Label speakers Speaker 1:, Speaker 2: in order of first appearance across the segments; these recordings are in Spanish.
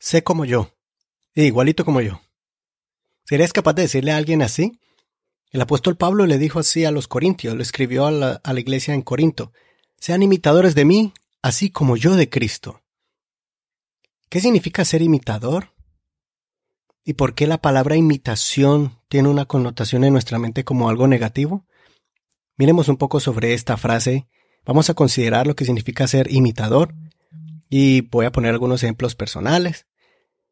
Speaker 1: sé como yo, igualito como yo. ¿Serías capaz de decirle a alguien así? El apóstol Pablo le dijo así a los corintios, lo escribió a la, a la iglesia en Corinto. Sean imitadores de mí, así como yo de Cristo. ¿Qué significa ser imitador? ¿Y por qué la palabra imitación tiene una connotación en nuestra mente como algo negativo? Miremos un poco sobre esta frase. Vamos a considerar lo que significa ser imitador y voy a poner algunos ejemplos personales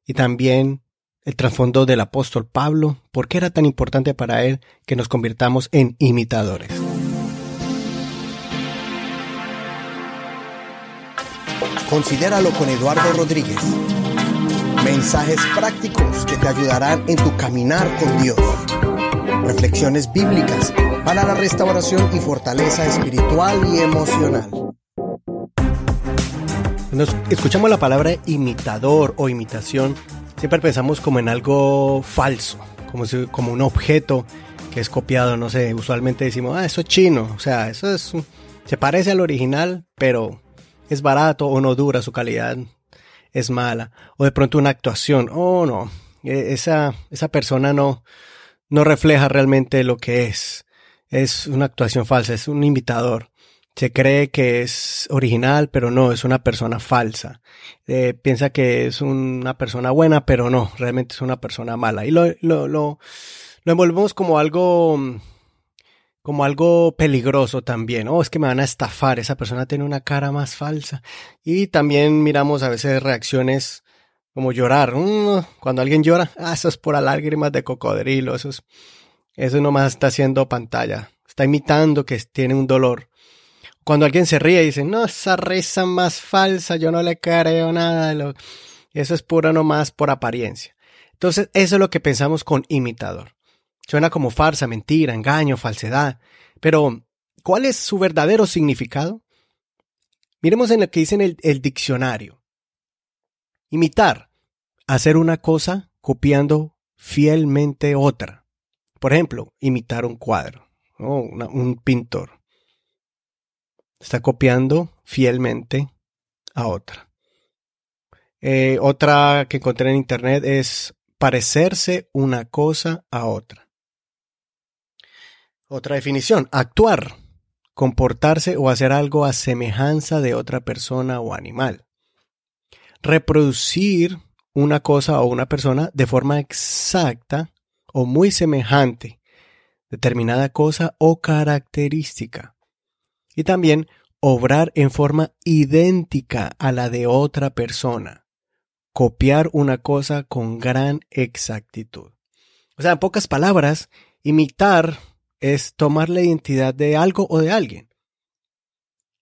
Speaker 1: y también el trasfondo del apóstol Pablo, por qué era tan importante para él que nos convirtamos en imitadores.
Speaker 2: Considéralo con Eduardo Rodríguez. Mensajes prácticos que te ayudarán en tu caminar con Dios. Reflexiones bíblicas para la restauración y fortaleza espiritual y emocional.
Speaker 1: Cuando escuchamos la palabra imitador o imitación, siempre pensamos como en algo falso, como, si, como un objeto que es copiado, no sé, usualmente decimos, ah, eso es chino, o sea, eso es, se parece al original, pero es barato o no dura, su calidad es mala, o de pronto una actuación, oh no, e, esa, esa persona no, no refleja realmente lo que es, es una actuación falsa, es un imitador se cree que es original, pero no, es una persona falsa. Eh, piensa que es una persona buena, pero no, realmente es una persona mala. Y lo, lo, lo, envolvemos como algo, como algo peligroso también. Oh, es que me van a estafar, esa persona tiene una cara más falsa. Y también miramos a veces reacciones como llorar. Cuando alguien llora, ah, eso es por lágrimas de cocodrilo, eso es, eso nomás está haciendo pantalla. Está imitando que tiene un dolor. Cuando alguien se ríe y dice, no, esa risa más falsa, yo no le creo nada. Eso es puro nomás por apariencia. Entonces, eso es lo que pensamos con imitador. Suena como farsa, mentira, engaño, falsedad. Pero, ¿cuál es su verdadero significado? Miremos en lo que dice en el diccionario. Imitar, hacer una cosa copiando fielmente otra. Por ejemplo, imitar un cuadro, o un pintor está copiando fielmente a otra. Eh, otra que encontré en internet es parecerse una cosa a otra. Otra definición, actuar, comportarse o hacer algo a semejanza de otra persona o animal. Reproducir una cosa o una persona de forma exacta o muy semejante, determinada cosa o característica y también obrar en forma idéntica a la de otra persona. Copiar una cosa con gran exactitud. O sea, en pocas palabras, imitar es tomar la identidad de algo o de alguien.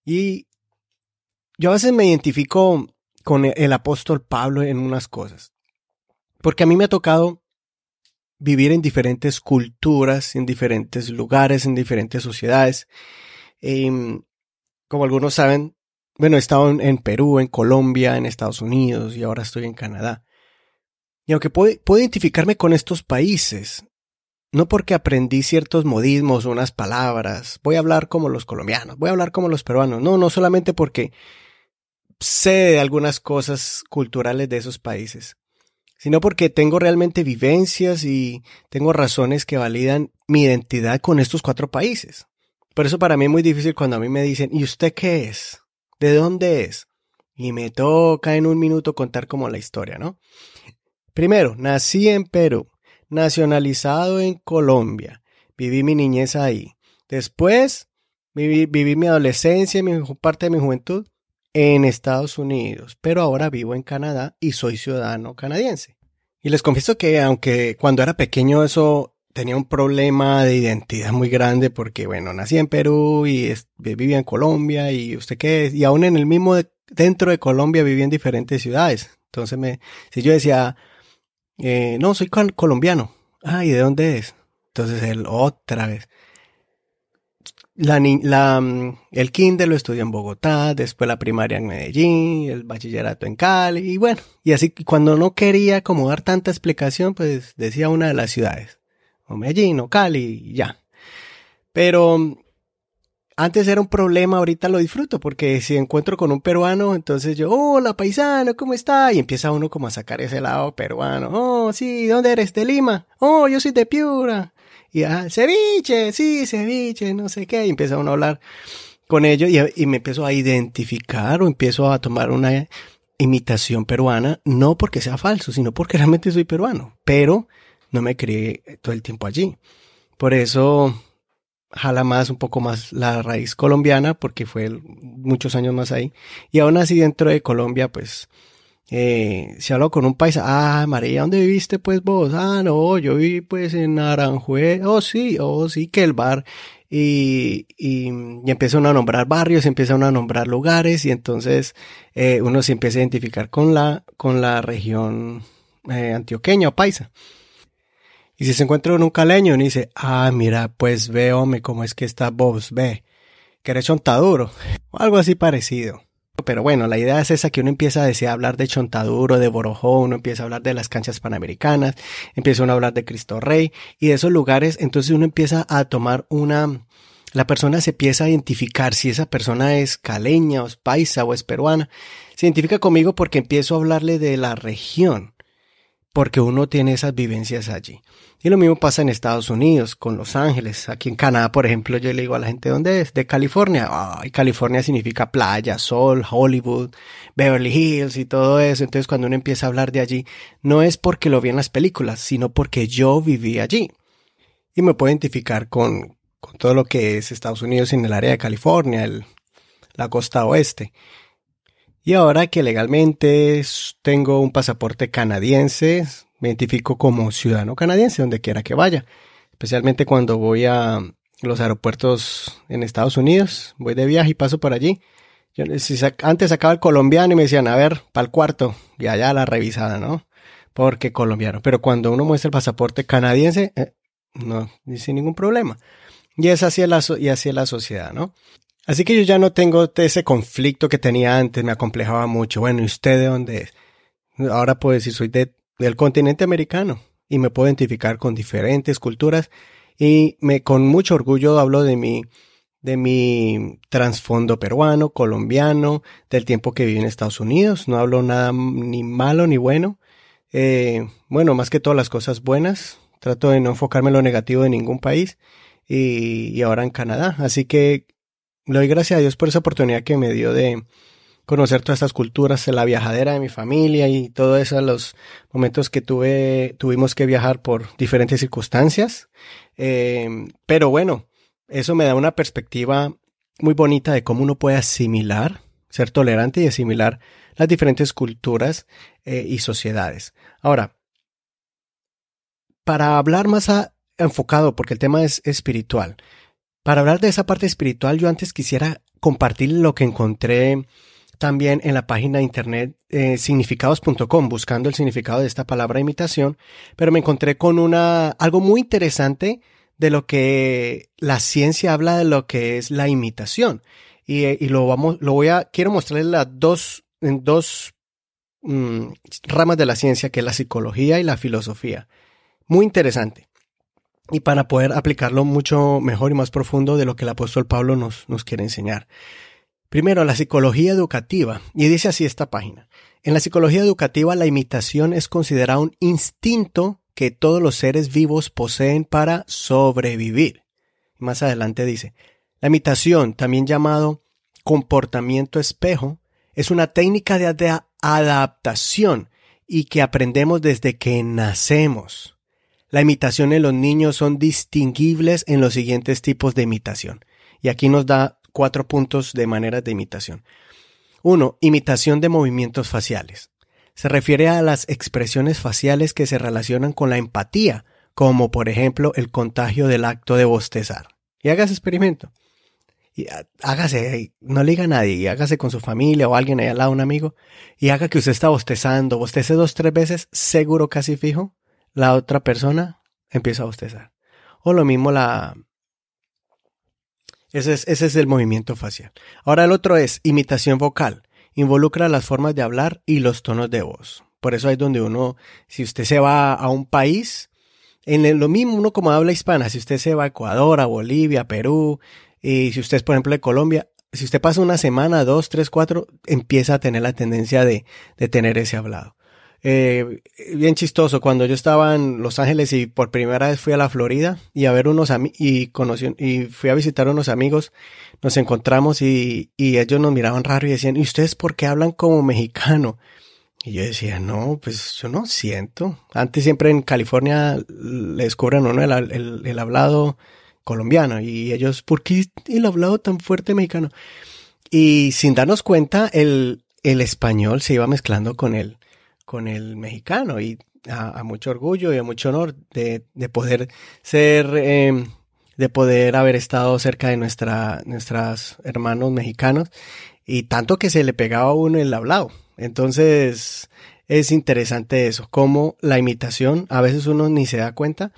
Speaker 1: Y yo a veces me identifico con el apóstol Pablo en unas cosas. Porque a mí me ha tocado vivir en diferentes culturas, en diferentes lugares, en diferentes sociedades. Em, como algunos saben, bueno, he estado en, Perú, en Colombia, en Estados Unidos y ahora estoy en Canadá. Y aunque puedo, identificarme con estos países, no porque aprendí ciertos modismos unas palabras, voy a hablar como los colombianos, voy a hablar como los peruanos, no, no solamente porque sé de algunas cosas culturales de esos países, sino porque tengo realmente vivencias y tengo razones que validan mi identidad con estos cuatro países. Por eso para mí es muy difícil cuando a mí me dicen, ¿y usted qué es? ¿De dónde es? Y me toca en un minuto contar como la historia, ¿no? Primero, nací en Perú, nacionalizado en Colombia, viví mi niñez ahí. Después, viví, mi adolescencia y mi, parte de mi juventud en Estados Unidos, pero ahora vivo en Canadá y soy ciudadano canadiense. Y les confieso que aunque cuando era pequeño eso tenía un problema de identidad muy grande porque, bueno, nací en Perú y vivía en Colombia y usted qué es, y aún en el mismo, dentro de Colombia vivía en diferentes ciudades. Entonces me, si yo decía, eh, no, soy colombiano, ah, ¿y de dónde es? Entonces él otra vez. Mm, el kinder lo estudió en Bogotá, después la primaria en Medellín, el bachillerato en Cali, y bueno, y así cuando no quería como dar tanta explicación, pues decía una de las ciudades o Medellín o Cali, ya. Pero antes era un problema, ahorita lo disfruto, porque si encuentro con un peruano, entonces yo, hola paisano, ¿cómo está? Y empieza uno como a sacar ese lado peruano. Oh, sí, ¿dónde eres? De Lima. Oh, yo soy de Piura. Y ah, ceviche, sí, ceviche, no sé qué. Y empieza uno a hablar con ellos y, y me empiezo a identificar o empiezo a tomar una imitación peruana, no porque sea falso, sino porque realmente soy peruano, pero no me crié todo el tiempo allí. Por eso jala más, un poco más la raíz colombiana, porque fue muchos años más ahí. Y aún así dentro de Colombia, pues, eh, si hablo con un paisa, ah, María, ¿dónde viviste pues vos? Ah, no, yo viví pues en Aranjuez, oh sí, oh sí, que el bar. Y, y, a nombrar barrios, empieza uno a nombrar lugares y entonces eh, uno se empieza a identificar con la, con la región eh, antioqueña o paisa. Y si se encuentra en un caleño y dice, ah, mira, pues ve, hombre, cómo es que está vos, ve, que eres chontaduro, o algo así parecido. Pero bueno, la idea es esa que uno empieza a decir, hablar de Chontaduro, de Borojó, uno empieza a hablar de las canchas panamericanas, empieza uno a hablar de Cristo Rey y de esos lugares, entonces uno empieza a tomar una, la persona se empieza a identificar si esa persona es caleña o es paisa o es peruana. Se identifica conmigo porque empiezo a hablarle de la región, porque uno tiene esas vivencias allí. Y lo mismo pasa en Estados Unidos, con Los Ángeles. Aquí en Canadá, por ejemplo, yo le digo a la gente, ¿dónde es? De California. Ay, California significa playa, sol, Hollywood, Beverly Hills y todo eso. Entonces, cuando uno empieza a hablar de allí, no es porque lo vi en las películas, sino porque yo viví allí. Y me puedo identificar con, con todo lo que es Estados Unidos en el área de California, el, la costa oeste. Y ahora que legalmente tengo un pasaporte canadiense, me identifico como ciudadano canadiense donde quiera que vaya, especialmente cuando voy a los aeropuertos en Estados Unidos, voy de viaje y paso por allí. Si antes sacaba el colombiano y me decían, a ver, para el cuarto, y allá la revisada, ¿no? Porque colombiano. Pero cuando uno muestra el pasaporte canadiense, eh, no, sin ningún problema. Y es así la, y así la sociedad, ¿no? Así que yo ya no tengo ese conflicto que tenía antes, me acomplejaba mucho. Bueno, ¿y usted de dónde es? Ahora puedo decir, soy de del continente americano y me puedo identificar con diferentes culturas y me con mucho orgullo hablo de mi de mi trasfondo peruano, colombiano, del tiempo que viví en Estados Unidos. No hablo nada ni malo ni bueno. Eh, bueno, más que todas las cosas buenas. Trato de no enfocarme en lo negativo de ningún país. Y, y ahora en Canadá. Así que le doy gracias a Dios por esa oportunidad que me dio de, conocer todas estas culturas, la viajadera de mi familia y todos esos los momentos que tuve, tuvimos que viajar por diferentes circunstancias. Eh, pero bueno, eso me da una perspectiva muy bonita de cómo uno puede asimilar, ser tolerante y asimilar las diferentes culturas eh, y sociedades. Ahora, para hablar más enfocado, porque el tema es espiritual, para hablar de esa parte espiritual, yo antes quisiera compartir lo que encontré también en la página de internet eh, significados.com buscando el significado de esta palabra imitación, pero me encontré con una algo muy interesante de lo que la ciencia habla de lo que es la imitación. Y, eh, y lo vamos, lo voy a, quiero mostrarles las dos, dos mm, ramas de la ciencia, que es la psicología y la filosofía. Muy interesante. Y para poder aplicarlo mucho mejor y más profundo de lo que el apóstol Pablo nos, nos quiere enseñar. Primero, la psicología educativa. Y dice así esta página. En la psicología educativa, la imitación es considerada un instinto que todos los seres vivos poseen para sobrevivir. Más adelante dice, la imitación, también llamado comportamiento espejo, es una técnica de adaptación y que aprendemos desde que nacemos. La imitación en los niños son distinguibles en los siguientes tipos de imitación. Y aquí nos da cuatro puntos de maneras de imitación. Uno, imitación de movimientos faciales. Se refiere a las expresiones faciales que se relacionan con la empatía, como por ejemplo el contagio del acto de bostezar. Y haga ese experimento. Y hágase, no le diga a nadie, y hágase con su familia o alguien ahí al lado, un amigo, y haga que usted está bostezando, bostece dos, tres veces, seguro casi fijo, la otra persona empieza a bostezar. O lo mismo la, ese es, el movimiento facial. Ahora el otro es imitación vocal. Involucra las formas de hablar y los tonos de voz. Por eso es donde uno, si usted se va a un país, en lo mismo uno como habla hispana, si usted se va a Ecuador, a Bolivia, a Perú, Y si usted es, por ejemplo, de Colombia, si usted pasa una semana, dos, tres, cuatro, empieza a tener la tendencia de, de tener ese hablado. Eh, bien chistoso, cuando yo estaba en Los Ángeles y por primera vez fui a la Florida y a ver unos y y fui a visitar unos amigos, nos encontramos y, y ellos nos miraban raro y decían, ¿y ustedes por qué hablan como mexicano? Y yo decía, no, pues yo no siento. Antes siempre en California le descubren uno el, el, el hablado colombiano y ellos, ¿por qué el hablado tan fuerte mexicano? Y sin darnos cuenta, el, el español se iba mezclando con el, con el mexicano y a, mucho orgullo y a mucho honor de, de poder ser, eh, de poder haber estado cerca de nuestra, nuestros hermanos mexicanos y tanto que se le pegaba a uno el hablado. Entonces, es interesante eso, cómo la imitación, a veces uno ni se da cuenta,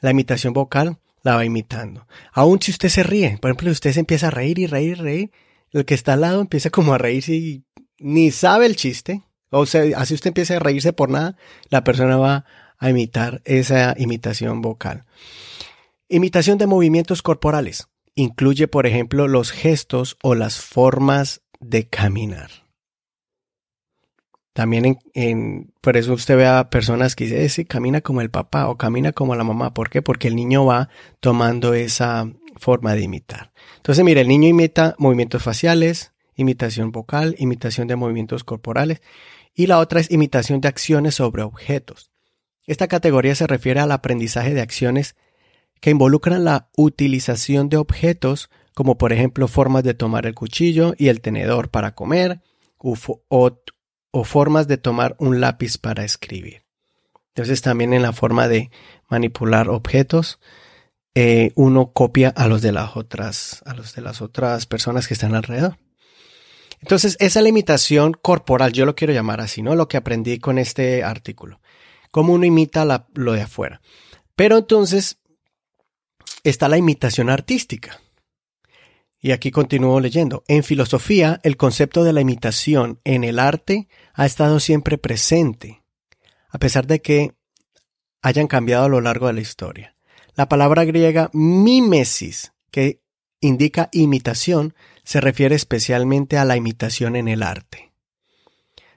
Speaker 1: la imitación vocal la va imitando. Aún si usted se ríe, por ejemplo, usted se empieza a reír y reír y reír, el que está al lado empieza como a reírse y ni sabe el chiste, o sea, así usted empieza a reírse por nada, la persona va a imitar esa imitación vocal. Imitación de movimientos corporales. Incluye, por ejemplo, los gestos o las formas de caminar. También en, por eso usted ve a personas que dicen, ese camina como el papá o camina como la mamá. ¿Por qué? Porque el niño va tomando esa forma de imitar. Entonces, mire, el niño imita movimientos faciales, imitación vocal, imitación de movimientos corporales y la otra es imitación de acciones sobre objetos. Esta categoría se refiere al aprendizaje de acciones que involucran la utilización de objetos como por ejemplo formas de tomar el cuchillo y el tenedor para comer o, formas de tomar un lápiz para escribir. Entonces también en la forma de manipular objetos, eh, uno copia a los de las otras, a los de las otras personas que están alrededor. Entonces, esa limitación corporal, yo lo quiero llamar así, ¿no? Lo que aprendí con este artículo. Cómo uno imita lo de afuera. Pero entonces está la imitación artística. Y aquí continúo leyendo. En filosofía, el concepto de la imitación en el arte ha estado siempre presente, a pesar de que hayan cambiado a lo largo de la historia. La palabra griega mimesis, que indica imitación, se refiere especialmente a la imitación en el arte.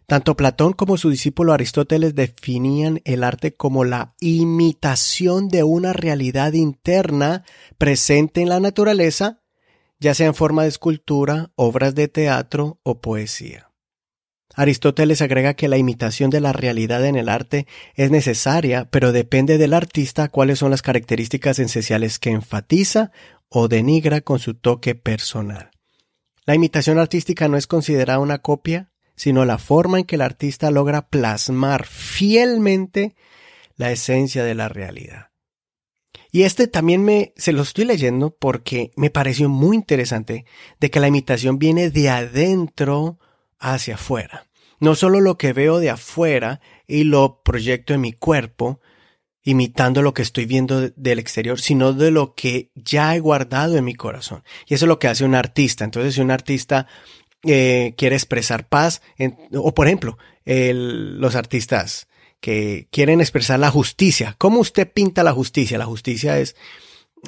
Speaker 1: Tanto Platón como su discípulo Aristóteles definían el arte como la imitación de una realidad interna presente en la naturaleza, ya sea en forma de escultura, obras de teatro o poesía. Aristóteles agrega que la imitación de la realidad en el arte es necesaria, pero depende del artista cuáles son las características esenciales que enfatiza o denigra con su toque personal. La imitación artística no es considerada una copia, sino la forma en que el artista logra plasmar fielmente la esencia de la realidad. Y este también me, se lo estoy leyendo porque me pareció muy interesante de que la imitación viene de adentro hacia afuera. No solo lo que veo de afuera y lo proyecto en mi cuerpo, imitando lo que estoy viendo del exterior, sino de lo que ya he guardado en mi corazón. Y eso es lo que hace un artista. Entonces, si un artista eh, quiere expresar paz, o por ejemplo, el, los artistas que quieren expresar la justicia, ¿cómo usted pinta la justicia? La justicia es,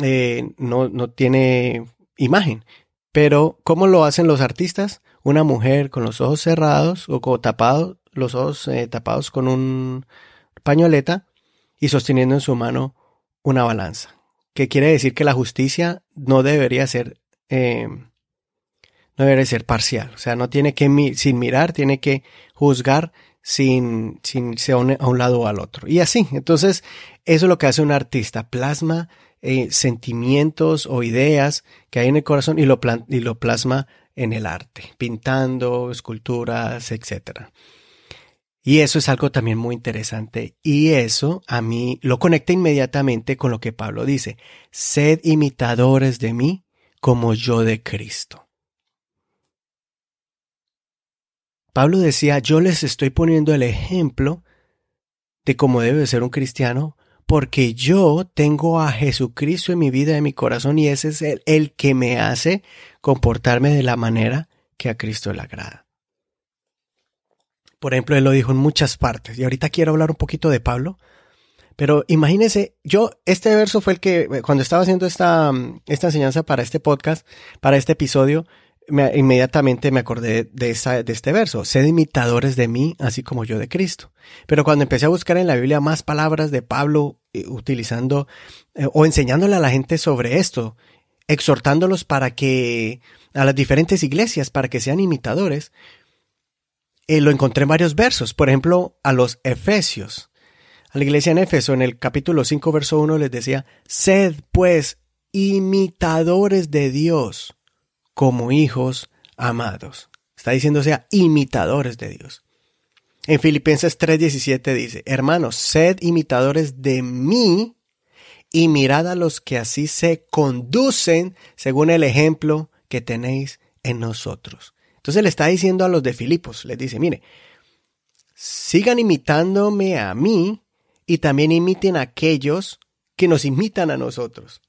Speaker 1: eh, no, no tiene imagen, pero ¿cómo lo hacen los artistas? Una mujer con los ojos cerrados o tapados, los ojos eh, tapados con un pañoleta y sosteniendo en su mano una balanza, que quiere decir que la justicia no debería ser eh, no debería ser parcial, o sea, no tiene que sin mirar, tiene que juzgar sin, sin a un lado o al otro. Y así, entonces, eso es lo que hace un artista, plasma eh, sentimientos o ideas que hay en el corazón y lo, y lo plasma en el arte, pintando, esculturas, etcétera. Y eso es algo también muy interesante. Y eso a mí lo conecta inmediatamente con lo que Pablo dice. Sed imitadores de mí como yo de Cristo. Pablo decía, yo les estoy poniendo el ejemplo de cómo debe ser un cristiano porque yo tengo a Jesucristo en mi vida, en mi corazón, y ese es el, el que me hace comportarme de la manera que a Cristo le agrada. Por ejemplo, él lo dijo en muchas partes. Y ahorita quiero hablar un poquito de Pablo. Pero imagínense, yo, este verso fue el que, cuando estaba haciendo esta, esta enseñanza para este podcast, para este episodio, me, inmediatamente me acordé de, esa, de este verso. Sed imitadores de mí, así como yo de Cristo. Pero cuando empecé a buscar en la Biblia más palabras de Pablo eh, utilizando eh, o enseñándole a la gente sobre esto, exhortándolos para que, a las diferentes iglesias, para que sean imitadores, eh, lo encontré en varios versos. Por ejemplo, a los Efesios a la iglesia en Éfeso, en el capítulo 5, verso 1, les decía, sed pues imitadores de Dios como hijos amados. Está diciendo sea imitadores de Dios. En Filipenses 3:17 dice, hermanos, sed imitadores de mí y mirad a los que así se conducen según el ejemplo que tenéis en nosotros. Entonces le está diciendo a los de Filipos, les dice, mire, sigan imitándome a mí y también imiten a aquellos que nos imitan a nosotros.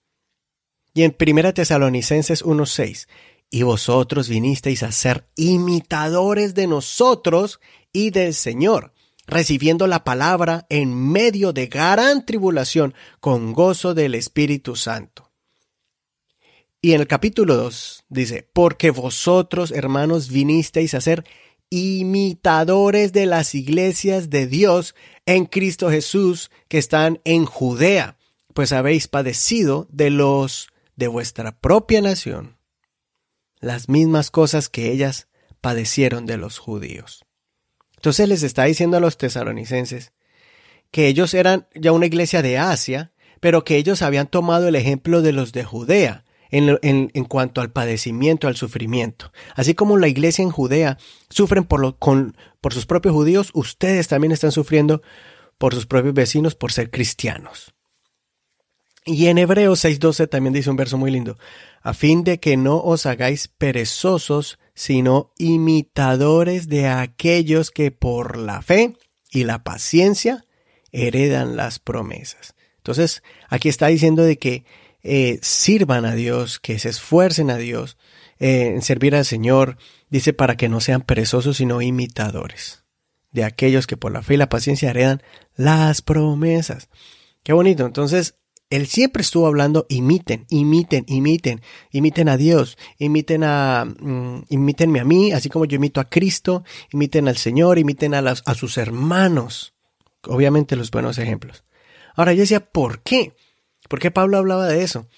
Speaker 1: Y en 1 Tesalonicenses 1.6, y vosotros vinisteis a ser imitadores de nosotros y del Señor, recibiendo la palabra en medio de gran tribulación con gozo del Espíritu Santo. Y en el capítulo 2 dice, porque vosotros, hermanos, vinisteis a ser imitadores de las iglesias de Dios en Cristo Jesús que están en Judea, pues habéis padecido de los de vuestra propia nación las mismas cosas que ellas padecieron de los judíos. Entonces les está diciendo a los tesalonicenses que ellos eran ya una iglesia de Asia, pero que ellos habían tomado el ejemplo de los de Judea, en, cuanto al padecimiento, al sufrimiento. Así como la iglesia en Judea sufren por, lo, con, por sus propios judíos, ustedes también están sufriendo por sus propios vecinos por ser cristianos. Y en Hebreos 6:12 también dice un verso muy lindo, a fin de que no os hagáis perezosos, sino imitadores de aquellos que por la fe y la paciencia heredan las promesas. Entonces, aquí está diciendo de que eh, sirvan a Dios, que se esfuercen a Dios eh, en servir al Señor, dice para que no sean perezosos, sino imitadores de aquellos que por la fe y la paciencia heredan las promesas. Qué bonito. Entonces, él siempre estuvo hablando, imiten, imiten, imiten, imiten a Dios, imiten a, mm, imítenme a mí, así como yo imito a Cristo, imiten al Señor, imiten a, a sus hermanos. Obviamente los buenos ejemplos. Ahora yo decía, ¿por qué? ¿Por qué Pablo hablaba de eso?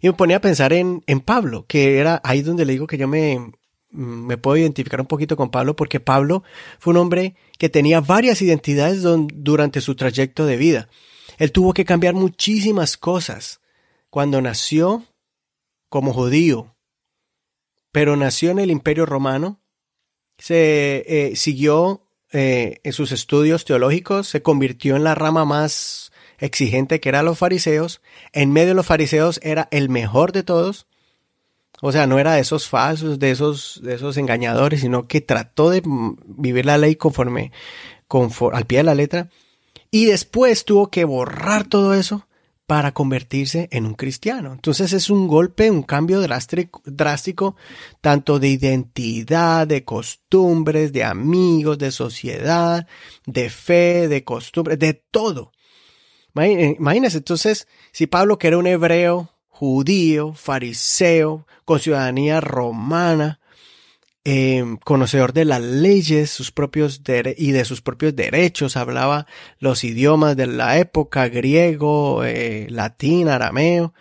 Speaker 1: Y me ponía a pensar en, en Pablo, que era ahí donde le digo que yo me, me puedo identificar un poquito con Pablo, porque Pablo fue un hombre que tenía varias identidades durante su trayecto de vida. Él tuvo que cambiar muchísimas cosas cuando nació como judío, pero nació en el Imperio Romano, se eh, siguió eh, en sus estudios teológicos, se convirtió en la rama más exigente que eran los fariseos, en medio de los fariseos era el mejor de todos, o sea, no era de esos falsos, de esos, de esos engañadores, sino que trató de vivir la ley conforme, conforme al pie de la letra, y después tuvo que borrar todo eso para convertirse en un cristiano. Entonces es un golpe, un cambio drástico, drástico, tanto de identidad, de costumbres, de amigos, de sociedad, de fe, de costumbres, de todo. Eh, imagínense, entonces, si Pablo, que era un hebreo, judío, fariseo, con ciudadanía romana, em, conocedor de las leyes sus propios y de sus propios derechos, hablaba los idiomas de la época, griego, eh, latín, arameo,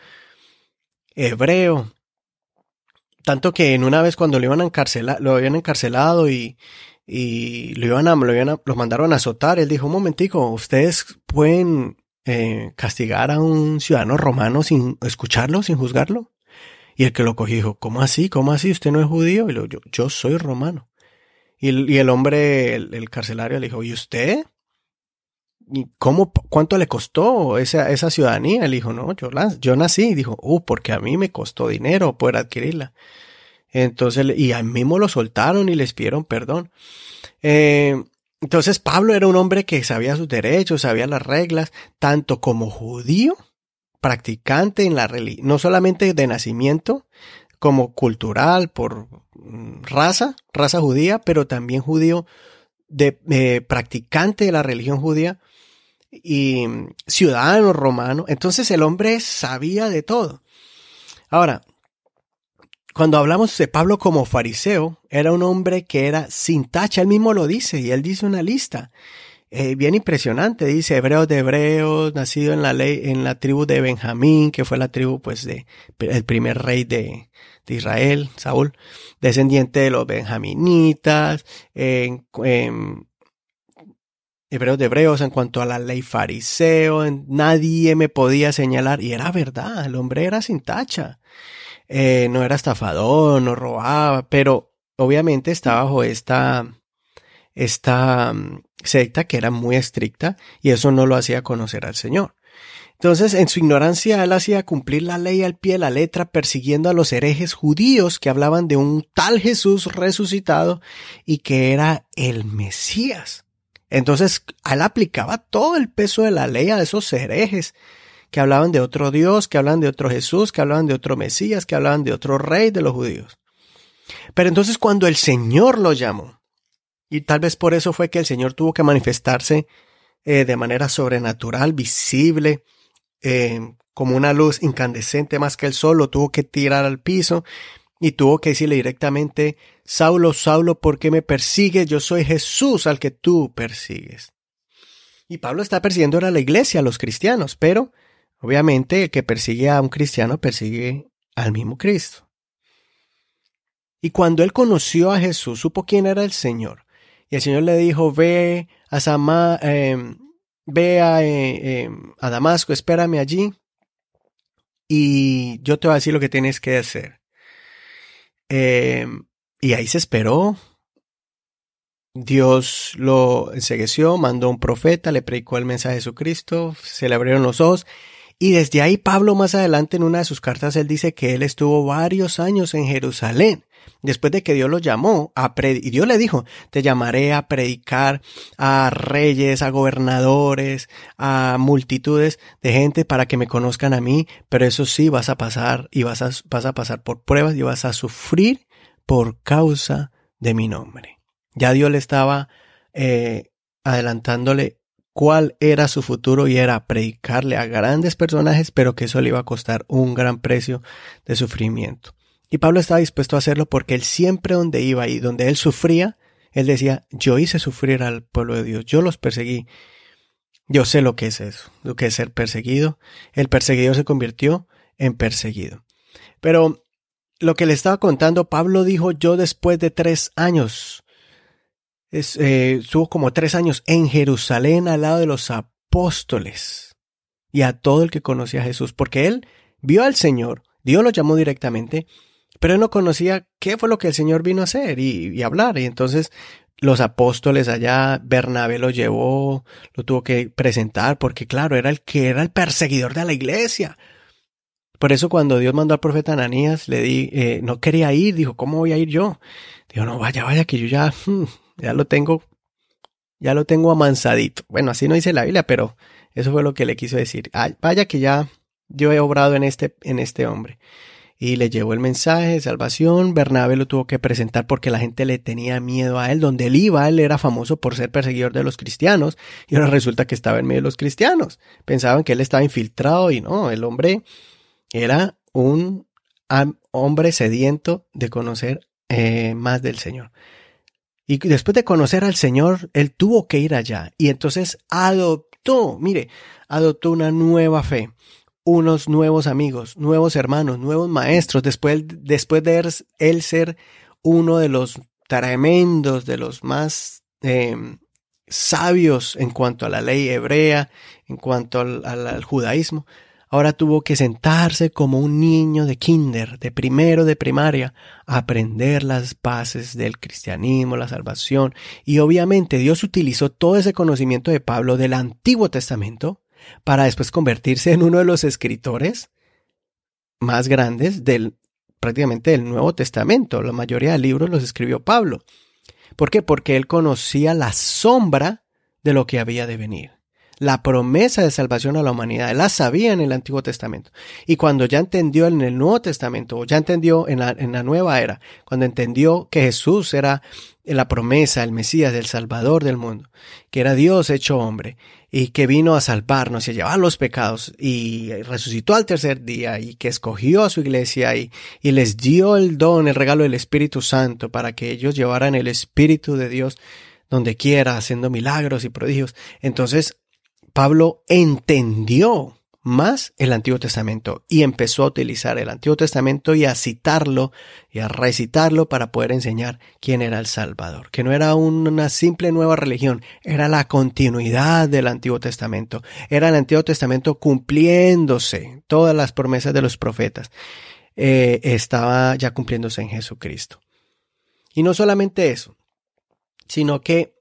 Speaker 1: hebreo. Tanto que en una vez cuando lo iban a encarcelar, lo habían encarcelado y, y lo iban a, lo, iban a, lo mandaron a azotar, él dijo, un momentico, ustedes pueden eh, castigar a un ciudadano romano sin escucharlo, sin juzgarlo? Y el que lo cogió dijo, ¿cómo así? ¿Cómo así? ¿Usted no es judío? Y yo, yo soy romano. Y el, y el hombre, el, carcelario, le dijo, ¿y usted? ¿Y cómo, cuánto le costó esa, esa ciudadanía? Él dijo, no, yo, yo nací. Dijo, uh, porque a mí me costó dinero poder adquirirla. Entonces, y a mí mismo lo soltaron y les pidieron perdón. Eh, entonces Pablo era un hombre que sabía sus derechos, sabía las reglas, tanto como judío, practicante en la religión, no solamente de nacimiento, como cultural, por mm, raza, raza judía, pero también judío de, practicante de la religión judía, y ciudadano romano. Entonces el hombre sabía de todo. Ahora, cuando hablamos de Pablo como fariseo, era un hombre que era sin tacha, él mismo lo dice, y él dice una lista. Eh, bien impresionante, dice hebreos de hebreos, nacido en la ley, en la tribu de Benjamín, que fue la tribu, pues, de, el primer rey de, Israel, Saúl, descendiente de los benjaminitas, en, hebreos de hebreos en cuanto a la ley fariseo, nadie me podía señalar, y era verdad, el hombre era sin tacha. Eh, no era estafador, no robaba, pero obviamente estaba bajo esta, esta mm, secta que era muy estricta y eso no lo hacía conocer al Señor. Entonces, en su ignorancia, él hacía cumplir la ley al pie de la letra, persiguiendo a los herejes judíos que hablaban de un tal Jesús resucitado y que era el Mesías. Entonces, él aplicaba todo el peso de la ley a esos herejes que hablaban de otro Dios, que hablaban de otro Jesús, que hablaban de otro Mesías, que hablaban de otro rey de los judíos. Pero entonces cuando el Señor lo llamó, y tal vez por eso fue que el Señor tuvo que manifestarse eh, de manera sobrenatural, visible, eh, como una luz incandescente más que el sol, lo tuvo que tirar al piso y tuvo que decirle directamente, Saulo, Saulo, ¿por qué me persigues? Yo soy Jesús al que tú persigues. Y Pablo está persiguiendo a la iglesia, a los cristianos, pero Obviamente, el que persigue a un cristiano persigue al mismo Cristo. Y cuando él conoció a Jesús, supo quién era el Señor. Y el Señor le dijo, ve a em, ve eh, em, a, Damasco, espérame allí. Y yo te voy a decir lo que tienes que hacer. Em, y ahí se esperó. Dios lo ensegueció, mandó un profeta, le predicó el mensaje de Jesucristo, se le abrieron los ojos y desde ahí Pablo más adelante en una de sus cartas él dice que él estuvo varios años en Jerusalén. Después de que Dios lo llamó a y Dios le dijo, te llamaré a predicar a reyes, a gobernadores, a multitudes de gente para que me conozcan a mí, pero eso sí vas a pasar y vas a, vas a pasar por pruebas y vas a sufrir por causa de mi nombre. Ya Dios le estaba eh, adelantándole cuál era su futuro y era predicarle a grandes personajes, pero que eso le iba a costar un gran precio de sufrimiento. Y Pablo estaba dispuesto a hacerlo porque él siempre donde iba y donde él sufría, él decía, yo hice sufrir al pueblo de Dios, yo los perseguí. Yo sé lo que es eso, lo que es ser perseguido. El perseguidor se convirtió en perseguido. Pero lo que le estaba contando, Pablo dijo, yo después de tres años eh, estuvo como tres años en Jerusalén al lado de los apóstoles y a todo el que conocía a Jesús, porque él vio al Señor, Dios lo llamó directamente, pero él no conocía qué fue lo que el Señor vino a hacer y, hablar. Y entonces los apóstoles allá, Bernabé lo llevó, lo tuvo que presentar, porque claro, era el que era el perseguidor de la iglesia. Por eso cuando Dios mandó al profeta Ananías, le di, eh, no quería ir, dijo, ¿cómo voy a ir yo? Dijo, no, vaya, vaya, que yo ya, hmm, ya lo tengo, ya lo tengo amansadito. Bueno, así no dice la Biblia, pero eso fue lo que le quiso decir. vaya que ya yo he obrado en este, en este hombre. Y le llevó el mensaje de salvación. Bernabé lo tuvo que presentar porque la gente le tenía miedo a él. Donde él iba, él era famoso por ser perseguidor de los cristianos. Y ahora resulta que estaba en medio de los cristianos. Pensaban que él estaba infiltrado y no, el hombre era un hombre sediento de conocer eh, más del Señor. Y después de conocer al Señor, él tuvo que ir allá. Y entonces adoptó, mire, adoptó una nueva fe, unos nuevos amigos, nuevos hermanos, nuevos maestros, después, después de él ser uno de los tremendos, de los más em, sabios en cuanto a la ley hebrea, en cuanto al judaísmo, Ahora tuvo que sentarse como un niño de kinder, de primero de primaria, a aprender las bases del cristianismo, la salvación. Y obviamente Dios utilizó todo ese conocimiento de Pablo del Antiguo Testamento para después convertirse en uno de los escritores más grandes del prácticamente del Nuevo Testamento. La mayoría de libros los escribió Pablo. ¿Por qué? Porque él conocía la sombra de lo que había de venir la promesa de salvación a la humanidad. Él la sabía en el Antiguo Testamento. Y cuando ya entendió en el Nuevo Testamento, o ya entendió en la, en la nueva era, cuando entendió que Jesús era la promesa, el Mesías, el Salvador del mundo, que era Dios hecho hombre y que vino a salvarnos y a llevar los pecados y resucitó al tercer día y que escogió a su iglesia y, y les dio el don, el regalo del Espíritu Santo para que ellos llevaran el Espíritu de Dios donde quiera, haciendo milagros y prodigios. Entonces, Pablo entendió más el Antiguo Testamento y empezó a utilizar el Antiguo Testamento y a citarlo y a recitarlo para poder enseñar quién era el Salvador, que no era una simple nueva religión, era la continuidad del Antiguo Testamento, era el Antiguo Testamento cumpliéndose, todas las promesas de los profetas eh, estaba ya cumpliéndose en Jesucristo. Y no solamente eso, sino que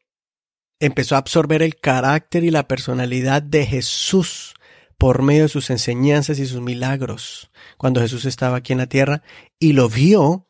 Speaker 1: empezó a absorber el carácter y la personalidad de Jesús por medio de sus enseñanzas y sus milagros cuando Jesús estaba aquí en la tierra y lo vio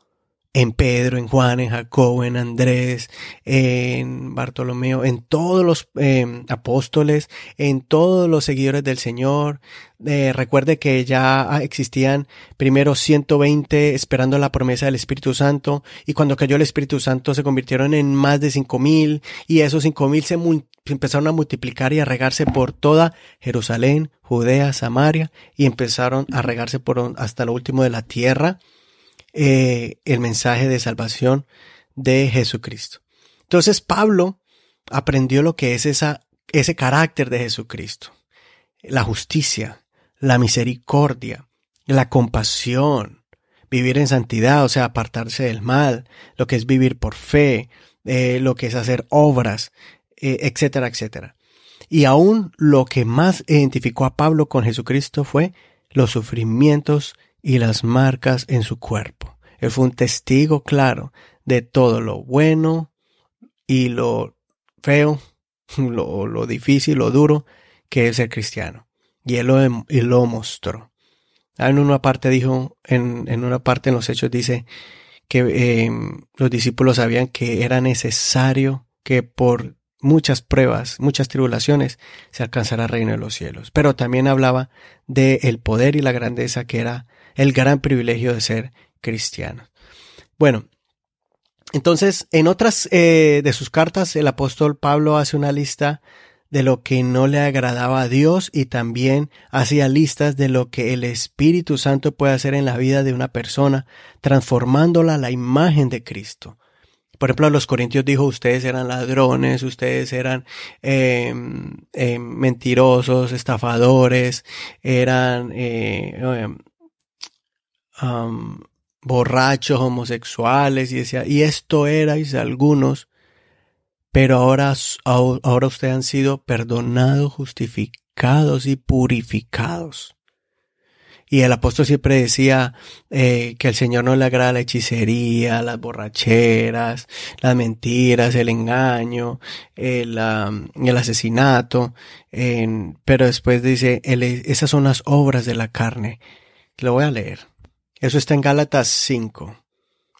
Speaker 1: en Pedro, en Juan, en Jacobo, en Andrés, en Bartolomeo, en todos los em, apóstoles, en todos los seguidores del Señor. Eh, recuerde que ya existían primero 120 esperando la promesa del Espíritu Santo y cuando cayó el Espíritu Santo se convirtieron en más de cinco mil y esos cinco mil se empezaron a multiplicar y a regarse por toda Jerusalén, Judea, Samaria y empezaron a regarse por hasta lo último de la tierra eh, el mensaje de salvación de Jesucristo. Entonces Pablo aprendió lo que es esa, ese carácter de Jesucristo, la justicia, la misericordia, la compasión, vivir en santidad, o sea, apartarse del mal, lo que es vivir por fe, eh, lo que es hacer obras, eh, etcétera, etcétera. Y aún lo que más identificó a Pablo con Jesucristo fue los sufrimientos y las marcas en su cuerpo. Él fue un testigo claro de todo lo bueno y lo feo, lo, lo difícil, lo duro que es ser cristiano. Y él lo, y lo mostró. En una parte dijo, en, en, una parte en los hechos dice que em, los discípulos sabían que era necesario que por muchas pruebas, muchas tribulaciones, se alcanzara el reino de los cielos. Pero también hablaba de el poder y la grandeza que era el gran privilegio de ser cristiano. Bueno, entonces en otras eh, de sus cartas el apóstol Pablo hace una lista de lo que no le agradaba a Dios y también hacía listas de lo que el Espíritu Santo puede hacer en la vida de una persona, transformándola a la imagen de Cristo. Por ejemplo, a los corintios dijo, ustedes eran ladrones, ustedes eran em, em, mentirosos, estafadores, eran eh, borrachos, homosexuales, y decía, y esto erais algunos, pero ahora, ahora ustedes han sido perdonados, justificados y purificados. Y el apóstol siempre decía eh, que al Señor no le agrada la hechicería, las borracheras, las mentiras, el engaño, el, el asesinato. pero después dice, esas son las obras de la carne. Lo voy a leer. Eso está en Gálatas 5.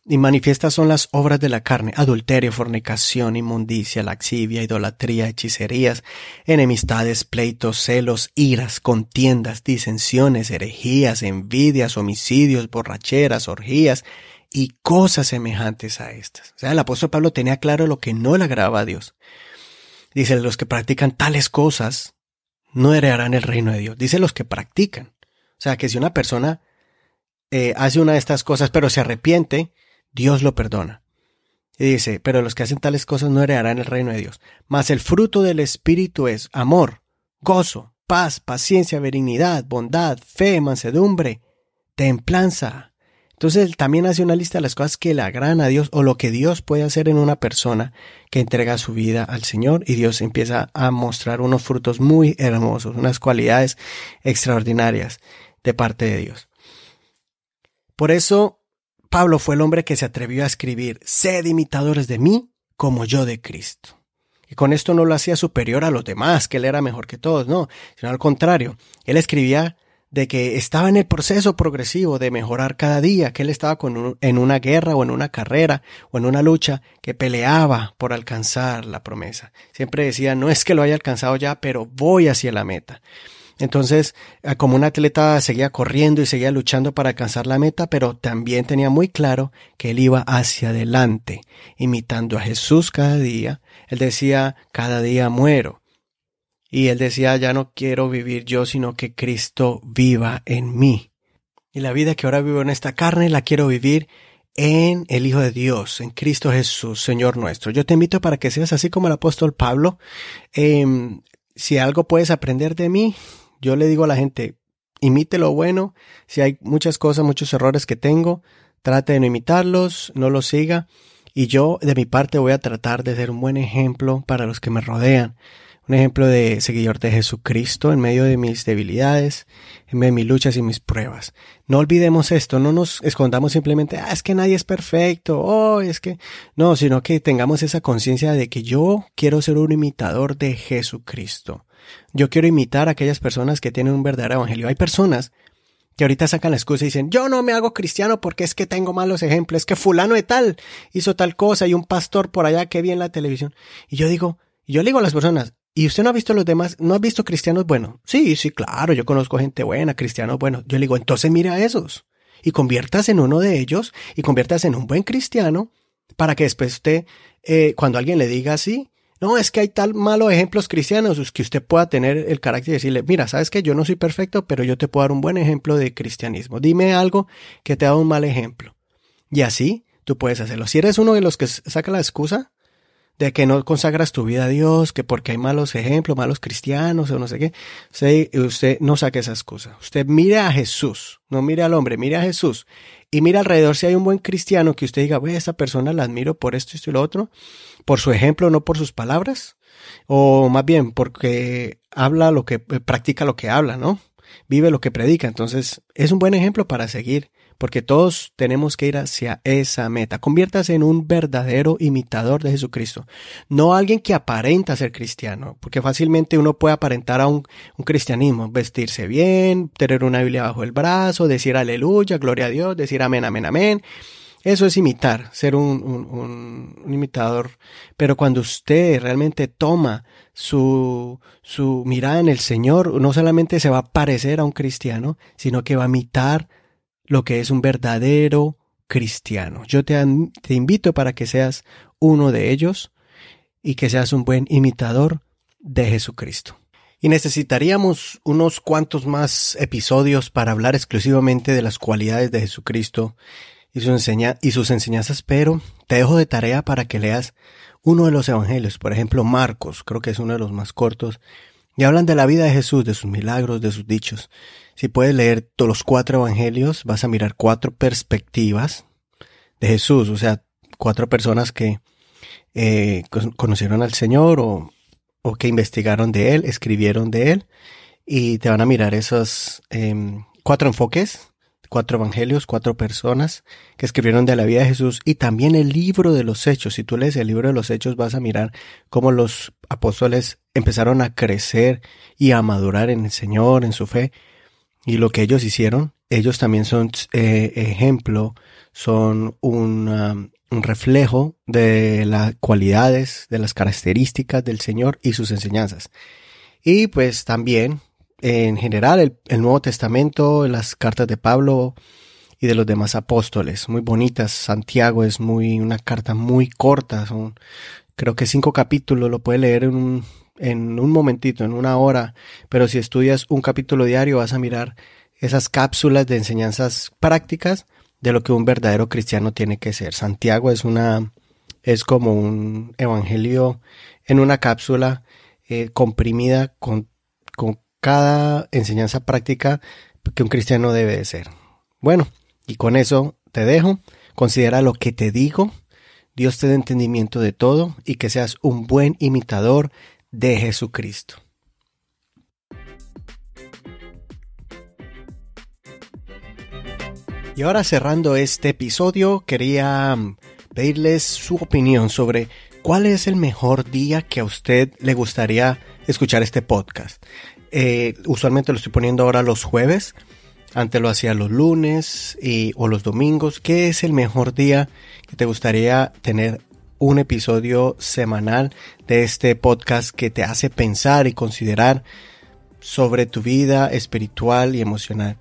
Speaker 1: Y manifiestas son las obras de la carne, adulterio, fornicación, inmundicia, laxivia, idolatría, hechicerías, enemistades, pleitos, celos, iras, contiendas, disensiones, herejías, envidias, homicidios, borracheras, orgías y cosas semejantes a estas. O sea, el apóstol Pablo tenía claro lo que no le agradaba a Dios. Dice, los que practican tales cosas no heredarán el reino de Dios. Dice los que practican. O sea, que si una persona eh, hace una de estas cosas pero se arrepiente, Dios lo perdona. Y dice, pero los que hacen tales cosas no heredarán el reino de Dios. Mas el fruto del Espíritu es amor, gozo, paz, paciencia, benignidad, bondad, fe, mansedumbre, templanza. Entonces él también hace una lista de las cosas que le agradan a Dios o lo que Dios puede hacer en una persona que entrega su vida al Señor y Dios empieza a mostrar unos frutos muy hermosos, unas cualidades extraordinarias de parte de Dios. Por eso Pablo fue el hombre que se atrevió a escribir, sed imitadores de mí como yo de Cristo. Y con esto no lo hacía superior a los demás, que él era mejor que todos, no, sino al contrario, él escribía de que estaba en el proceso progresivo de mejorar cada día, que él estaba con en una guerra o en una carrera o en una lucha que peleaba por alcanzar la promesa. Siempre decía, no es que lo haya alcanzado ya, pero voy hacia la meta. Entonces, eh, como un atleta seguía corriendo y seguía luchando para alcanzar la meta, pero también tenía muy claro que él iba hacia adelante, imitando a Jesús cada día. Él decía, cada día muero. Y él decía, ya no quiero vivir yo, sino que Cristo viva en mí. Y la vida que ahora vivo en esta carne la quiero vivir en el Hijo de Dios, en Cristo Jesús, Señor nuestro. Yo te invito para que seas así como el apóstol Pablo. Em, si algo puedes aprender de mí, yo le digo a la gente, imite lo bueno. Si hay muchas cosas, muchos errores que tengo, trate de no imitarlos, no los siga. Y yo, de mi parte, voy a tratar de ser un buen ejemplo para los que me rodean un ejemplo de seguidor de Jesucristo en medio de mis debilidades, en medio de mis luchas y mis pruebas. No olvidemos esto, no nos escondamos simplemente, ah, es que nadie es perfecto, oh, es que, no, sino que tengamos esa conciencia de que yo quiero ser un imitador de Jesucristo. Yo quiero imitar a aquellas personas que tienen un verdadero evangelio. Hay personas que ahorita sacan la excusa y dicen, yo no me hago cristiano porque es que tengo malos ejemplos, es que fulano de tal hizo tal cosa y un pastor por allá que vi en la televisión. Y yo digo, yo le digo a las personas, ¿Y usted no ha visto los demás? ¿No ha visto cristianos buenos? Sí, sí, claro, yo conozco gente buena, cristianos buenos. Yo le digo, entonces mira a esos y conviertas en uno de ellos y conviertas en un buen cristiano para que después usted, eh, cuando alguien le diga así, no, es que hay tal malos ejemplos cristianos que usted pueda tener el carácter y decirle, mira, sabes que yo no soy perfecto, pero yo te puedo dar un buen ejemplo de cristianismo. Dime algo que te ha dado un mal ejemplo. Y así tú puedes hacerlo. Si eres uno de los que saca la excusa, de que no consagras tu vida a Dios, que porque hay malos ejemplos, malos cristianos o no sé qué, usted, usted no saque esa excusa. Usted mire a Jesús, no mire al hombre, mire a Jesús y mira alrededor si hay un buen cristiano que usted diga, ve, esta persona la admiro por esto, esto y lo otro, por su ejemplo, no por sus palabras, o más bien porque habla lo que, practica lo que habla, ¿no? Vive lo que predica. Entonces, es un buen ejemplo para seguir porque todos tenemos que ir hacia esa meta. Conviértase en un verdadero imitador de Jesucristo, no alguien que aparenta ser cristiano, porque fácilmente uno puede aparentar a un, cristianismo, vestirse bien, tener una Biblia bajo el brazo, decir aleluya, gloria a Dios, decir amén, amén, amén. Eso es imitar, ser un, imitador. Pero cuando usted realmente toma su, su mirada en el Señor, no solamente se va a parecer a un cristiano, sino que va a imitar lo que es un verdadero cristiano. Yo te, te invito para que seas uno de ellos y que seas un buen imitador de Jesucristo. Y necesitaríamos unos cuantos más episodios para hablar exclusivamente de las cualidades de Jesucristo y, y sus enseñanzas, pero te dejo de tarea para que leas uno de los evangelios, por ejemplo Marcos, creo que es uno de los más cortos, y hablan de la vida de Jesús, de sus milagros, de sus dichos. Si puedes leer todos los cuatro evangelios, vas a mirar cuatro perspectivas de Jesús, o sea, cuatro personas que eh, conocieron al Señor o, o, que investigaron de Él, escribieron de Él, y te van a mirar esos em, cuatro enfoques, cuatro evangelios, cuatro personas que escribieron de la vida de Jesús y también el libro de los hechos. Si tú lees el libro de los hechos vas a mirar cómo los apóstoles empezaron a crecer y a madurar en el Señor, en su fe, y lo que ellos hicieron, ellos también son eh, ejemplo, son un, um, un reflejo de las cualidades, de las características del Señor y sus enseñanzas. Y pues también, en general, el, el Nuevo Testamento, las cartas de Pablo y de los demás apóstoles, muy bonitas. Santiago es muy, una carta muy corta, son creo que cinco capítulos, lo puede leer en un en un momentito, en una hora, pero si estudias un capítulo diario vas a mirar esas cápsulas de enseñanzas prácticas de lo que un verdadero cristiano tiene que ser. Santiago es una es como un evangelio en una cápsula eh, comprimida con, con cada enseñanza práctica que un cristiano debe de ser. Bueno, y con eso te dejo. Considera lo que te digo. Dios te dé entendimiento de todo y que seas un buen imitador de Jesucristo. Y ahora cerrando este episodio, quería mm, pedirles su opinión sobre cuál es el mejor día que a usted le gustaría escuchar este podcast. Eh, usualmente lo estoy poniendo ahora los jueves, antes lo hacía los lunes y, o los domingos. ¿Qué es el mejor día que te gustaría tener un episodio semanal de este podcast que te hace pensar y considerar sobre tu vida espiritual y emocional.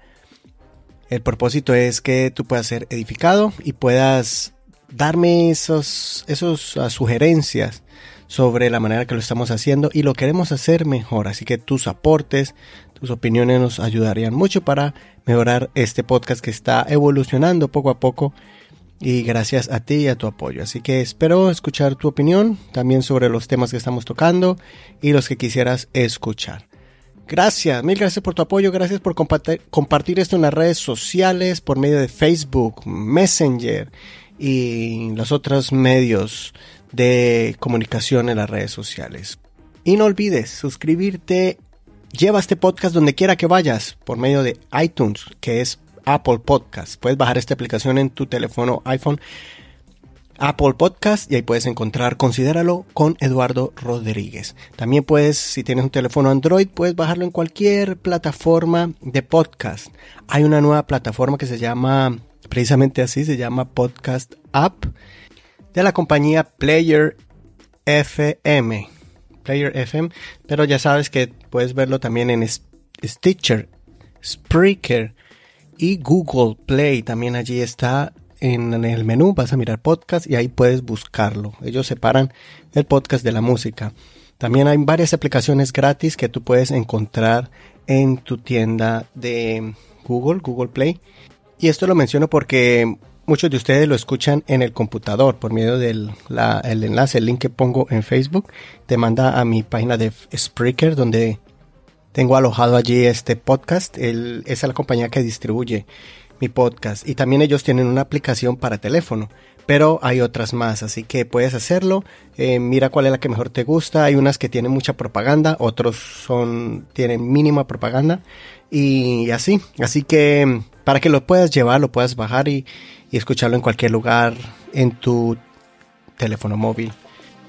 Speaker 1: El propósito es que tú puedas ser edificado y puedas darme esos, esos uh, sugerencias sobre la manera que lo estamos haciendo y lo queremos hacer mejor. Así que tus aportes, tus opiniones nos ayudarían mucho para mejorar este podcast que está evolucionando poco a poco y gracias a ti y a tu apoyo. Así que espero escuchar tu opinión también sobre los temas que estamos tocando y los que quisieras escuchar. Gracias, mil gracias por tu apoyo, gracias por compartir, esto en las redes sociales por medio de Facebook, Messenger y los otros medios de comunicación en las redes sociales. Y no olvides suscribirte, lleva este podcast donde quiera que vayas por medio de iTunes, que es Apple Podcast. Puedes bajar esta aplicación en tu teléfono iPhone, Apple Podcast, y ahí puedes encontrar Considéralo con Eduardo Rodríguez. También puedes, si tienes un teléfono Android, puedes bajarlo en cualquier plataforma de podcast. Hay una nueva plataforma que se llama, precisamente así, se llama Podcast App de la compañía Player FM. Player FM, pero ya sabes que puedes verlo también en Stitcher, Spreaker, y Google Play. También allí está en el menú, vas a mirar podcast y ahí puedes buscarlo. Ellos separan el podcast de la música. También hay varias aplicaciones gratis que tú puedes encontrar en tu tienda de Google, Google Play. Y esto lo menciono porque muchos de ustedes lo escuchan en el computador por medio del el enlace, el link que pongo en Facebook. Te manda a mi página de Spreaker donde tengo alojado allí este podcast. esa es la compañía que distribuye mi podcast. Y también ellos tienen una aplicación para teléfono. Pero hay otras más, así que puedes hacerlo. Eh, mira cuál es la que mejor te gusta. Hay unas que tienen mucha propaganda, otros son tienen mínima propaganda y así. Así que para que lo puedas llevar, lo puedas bajar y, y escucharlo en cualquier lugar en tu teléfono móvil.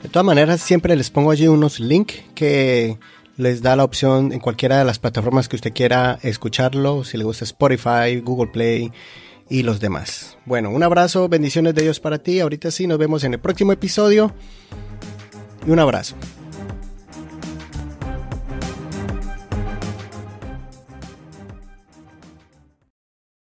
Speaker 1: De todas maneras, siempre les pongo allí unos links que les da la opción en cualquiera de las plataformas que usted quiera escucharlo, si le gusta Spotify, Google Play y los demás. Bueno, un abrazo, bendiciones de Dios para ti. Ahorita sí, nos vemos en el próximo episodio y un abrazo.